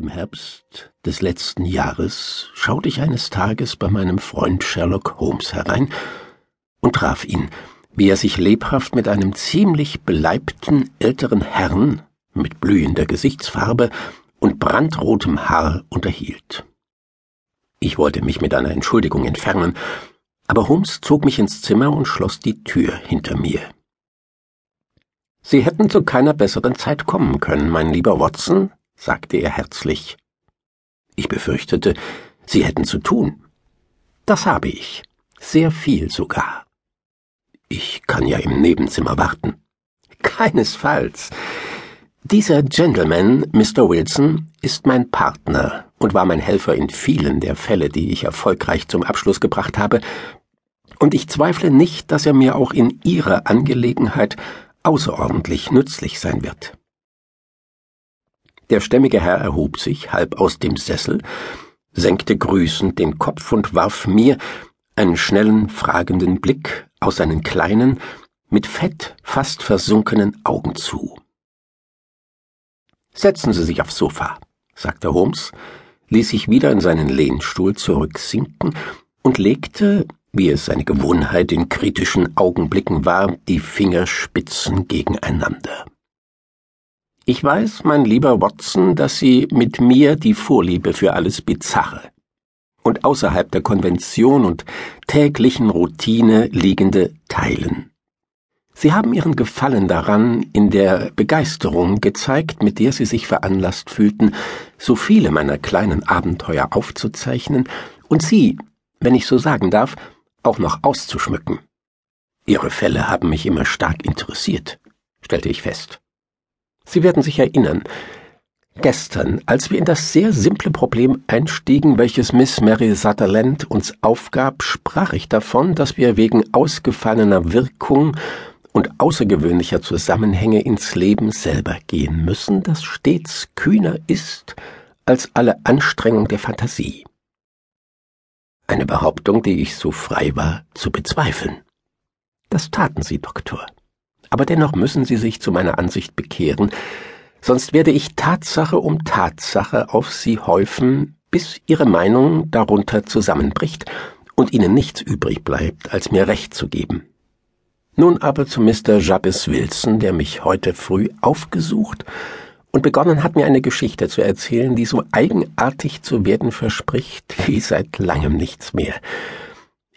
Im Herbst des letzten Jahres schaute ich eines Tages bei meinem Freund Sherlock Holmes herein und traf ihn, wie er sich lebhaft mit einem ziemlich beleibten älteren Herrn mit blühender Gesichtsfarbe und brandrotem Haar unterhielt. Ich wollte mich mit einer Entschuldigung entfernen, aber Holmes zog mich ins Zimmer und schloss die Tür hinter mir. Sie hätten zu keiner besseren Zeit kommen können, mein lieber Watson, sagte er herzlich. Ich befürchtete, Sie hätten zu tun. Das habe ich, sehr viel sogar. Ich kann ja im Nebenzimmer warten. Keinesfalls. Dieser Gentleman, Mr. Wilson, ist mein Partner und war mein Helfer in vielen der Fälle, die ich erfolgreich zum Abschluss gebracht habe, und ich zweifle nicht, dass er mir auch in Ihrer Angelegenheit außerordentlich nützlich sein wird. Der stämmige Herr erhob sich halb aus dem Sessel, senkte grüßend den Kopf und warf mir einen schnellen, fragenden Blick aus seinen kleinen, mit Fett fast versunkenen Augen zu. Setzen Sie sich aufs Sofa, sagte Holmes, ließ sich wieder in seinen Lehnstuhl zurücksinken und legte, wie es seine Gewohnheit in kritischen Augenblicken war, die Fingerspitzen gegeneinander. Ich weiß, mein lieber Watson, dass Sie mit mir die Vorliebe für alles Bizarre und außerhalb der Konvention und täglichen Routine liegende teilen. Sie haben Ihren Gefallen daran in der Begeisterung gezeigt, mit der Sie sich veranlasst fühlten, so viele meiner kleinen Abenteuer aufzuzeichnen und sie, wenn ich so sagen darf, auch noch auszuschmücken. Ihre Fälle haben mich immer stark interessiert, stellte ich fest. Sie werden sich erinnern, gestern, als wir in das sehr simple Problem einstiegen, welches Miss Mary Sutherland uns aufgab, sprach ich davon, dass wir wegen ausgefallener Wirkung und außergewöhnlicher Zusammenhänge ins Leben selber gehen müssen, das stets kühner ist als alle Anstrengung der Fantasie. Eine Behauptung, die ich so frei war zu bezweifeln. Das taten Sie, Doktor aber dennoch müssen Sie sich zu meiner Ansicht bekehren, sonst werde ich Tatsache um Tatsache auf Sie häufen, bis Ihre Meinung darunter zusammenbricht und Ihnen nichts übrig bleibt, als mir Recht zu geben. Nun aber zu Mr. Jabez Wilson, der mich heute früh aufgesucht und begonnen hat, mir eine Geschichte zu erzählen, die so eigenartig zu werden verspricht wie seit langem nichts mehr.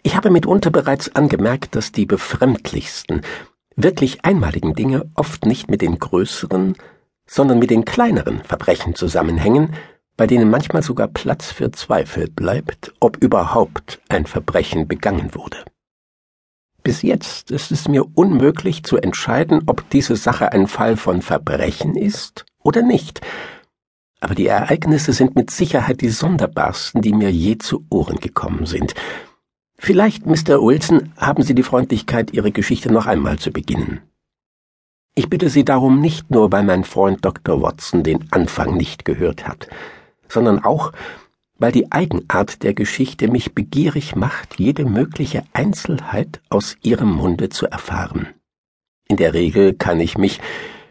Ich habe mitunter bereits angemerkt, dass die befremdlichsten, wirklich einmaligen Dinge oft nicht mit den größeren, sondern mit den kleineren Verbrechen zusammenhängen, bei denen manchmal sogar Platz für Zweifel bleibt, ob überhaupt ein Verbrechen begangen wurde. Bis jetzt ist es mir unmöglich zu entscheiden, ob diese Sache ein Fall von Verbrechen ist oder nicht, aber die Ereignisse sind mit Sicherheit die sonderbarsten, die mir je zu Ohren gekommen sind, Vielleicht, Mr. Wilson, haben Sie die Freundlichkeit, Ihre Geschichte noch einmal zu beginnen. Ich bitte Sie darum nicht nur, weil mein Freund Dr. Watson den Anfang nicht gehört hat, sondern auch, weil die Eigenart der Geschichte mich begierig macht, jede mögliche Einzelheit aus Ihrem Munde zu erfahren. In der Regel kann ich mich,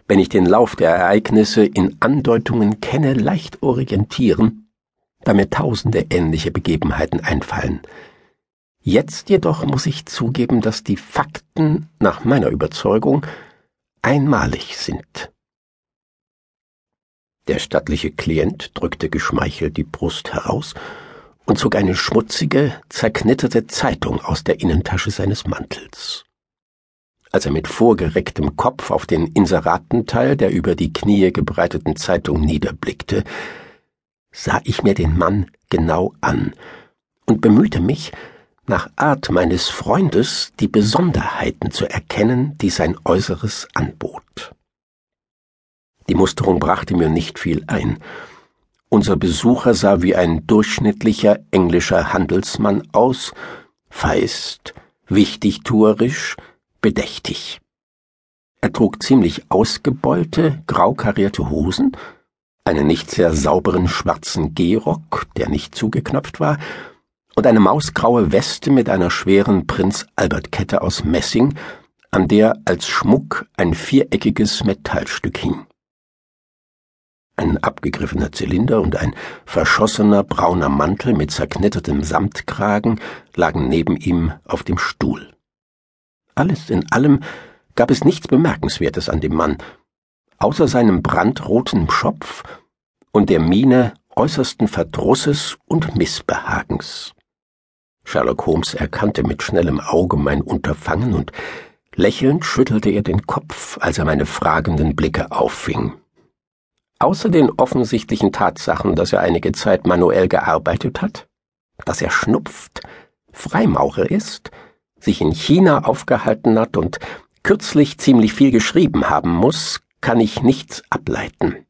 wenn ich den Lauf der Ereignisse in Andeutungen kenne, leicht orientieren, da mir tausende ähnliche Begebenheiten einfallen, Jetzt jedoch muss ich zugeben, dass die Fakten nach meiner Überzeugung einmalig sind. Der stattliche Klient drückte geschmeichelt die Brust heraus und zog eine schmutzige, zerknitterte Zeitung aus der Innentasche seines Mantels. Als er mit vorgerecktem Kopf auf den Inseratenteil der über die Knie gebreiteten Zeitung niederblickte, sah ich mir den Mann genau an und bemühte mich, nach Art meines Freundes die Besonderheiten zu erkennen, die sein Äußeres anbot. Die Musterung brachte mir nicht viel ein. Unser Besucher sah wie ein durchschnittlicher englischer Handelsmann aus, feist, wichtigtuerisch, bedächtig. Er trug ziemlich ausgebeulte, grau karierte Hosen, einen nicht sehr sauberen schwarzen Gehrock, der nicht zugeknöpft war, und eine mausgraue Weste mit einer schweren Prinz Albert Kette aus Messing, an der als Schmuck ein viereckiges Metallstück hing. Ein abgegriffener Zylinder und ein verschossener brauner Mantel mit zerknittertem Samtkragen lagen neben ihm auf dem Stuhl. Alles in allem gab es nichts Bemerkenswertes an dem Mann, außer seinem brandroten Schopf und der Miene äußersten Verdrusses und Missbehagens. Sherlock Holmes erkannte mit schnellem Auge mein Unterfangen und lächelnd schüttelte er den Kopf, als er meine fragenden Blicke auffing. Außer den offensichtlichen Tatsachen, dass er einige Zeit manuell gearbeitet hat, dass er schnupft, Freimaurer ist, sich in China aufgehalten hat und kürzlich ziemlich viel geschrieben haben muss, kann ich nichts ableiten.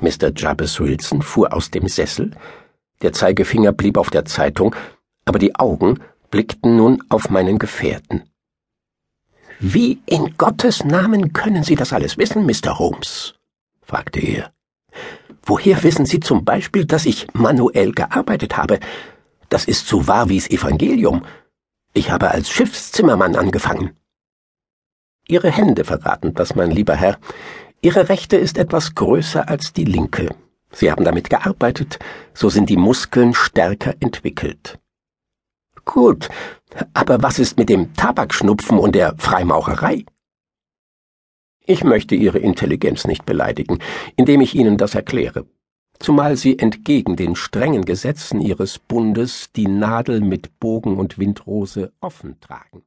Mr. Jabez Wilson fuhr aus dem Sessel, der Zeigefinger blieb auf der Zeitung, aber die Augen blickten nun auf meinen Gefährten. Wie in Gottes Namen können Sie das alles wissen, Mr. Holmes? fragte er. Woher wissen Sie zum Beispiel, dass ich manuell gearbeitet habe? Das ist so wahr wie's Evangelium. Ich habe als Schiffszimmermann angefangen. Ihre Hände verraten das, mein lieber Herr. Ihre rechte ist etwas größer als die linke. Sie haben damit gearbeitet, so sind die Muskeln stärker entwickelt. Gut, aber was ist mit dem Tabakschnupfen und der Freimaurerei? Ich möchte Ihre Intelligenz nicht beleidigen, indem ich Ihnen das erkläre, zumal Sie entgegen den strengen Gesetzen Ihres Bundes die Nadel mit Bogen und Windrose offen tragen.